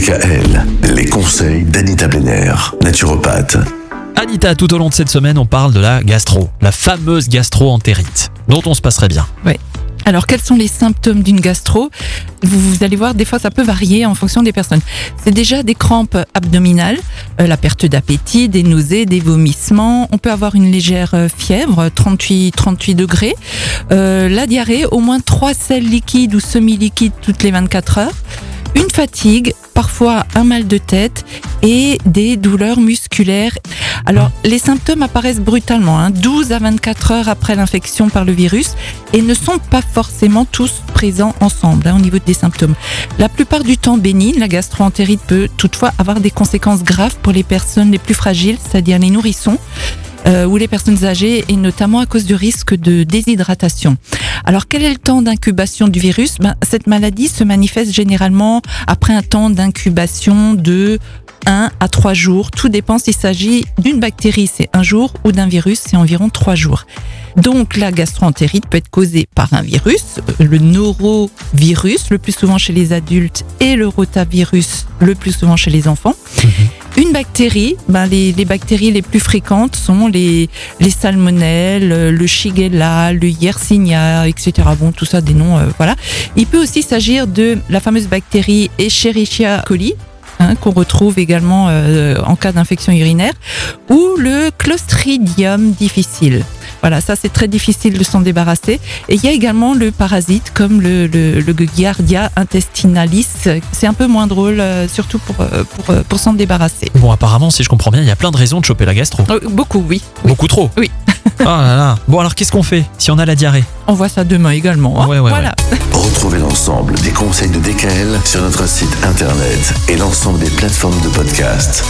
DKL, les conseils d'Anita Benner, naturopathe. Anita, tout au long de cette semaine, on parle de la gastro, la fameuse gastro-entérite, dont on se passerait bien. Alors, quels sont les symptômes d'une gastro? Vous, vous allez voir, des fois, ça peut varier en fonction des personnes. C'est déjà des crampes abdominales, euh, la perte d'appétit, des nausées, des vomissements. On peut avoir une légère euh, fièvre, 38, 38 degrés. Euh, la diarrhée, au moins trois selles liquides ou semi-liquides toutes les 24 heures. Une fatigue, parfois un mal de tête et des douleurs musculaires. Alors, les symptômes apparaissent brutalement, hein, 12 à 24 heures après l'infection par le virus et ne sont pas forcément tous présents ensemble hein, au niveau des symptômes. La plupart du temps bénigne, la gastroentérite peut toutefois avoir des conséquences graves pour les personnes les plus fragiles, c'est-à-dire les nourrissons. Euh, ou les personnes âgées et notamment à cause du risque de déshydratation. Alors quel est le temps d'incubation du virus? Ben, Cette maladie se manifeste généralement après un temps d'incubation de 1 à 3 jours. Tout dépend s'il s'agit d'une bactérie, c'est un jour, ou d'un virus, c'est environ 3 jours. Donc la gastroentérite peut être causée par un virus, le norovirus, le plus souvent chez les adultes, et le rotavirus, le plus souvent chez les enfants. Une bactérie, ben les, bactéries les plus fréquentes sont les, les salmonelles, euh, le shigella, le yersinia, etc. Bon, tout ça des noms, euh, voilà. Il peut aussi s'agir de la fameuse bactérie Escherichia coli, hein, qu'on retrouve également euh, en cas d'infection urinaire, ou le Clostridium difficile. Voilà, ça c'est très difficile de s'en débarrasser. Et il y a également le parasite comme le, le, le Giardia intestinalis. C'est un peu moins drôle, euh, surtout pour, euh, pour, euh, pour s'en débarrasser. Bon, apparemment, si je comprends bien, il y a plein de raisons de choper la gastro. Euh, beaucoup, oui. oui. Beaucoup trop. Oui. oh là là. Bon, alors qu'est-ce qu'on fait si on a la diarrhée? On voit ça demain également. hein. Ouais, ouais, voilà. Retrouvez l'ensemble des conseils de DKL sur notre site internet et l'ensemble des plateformes de podcast.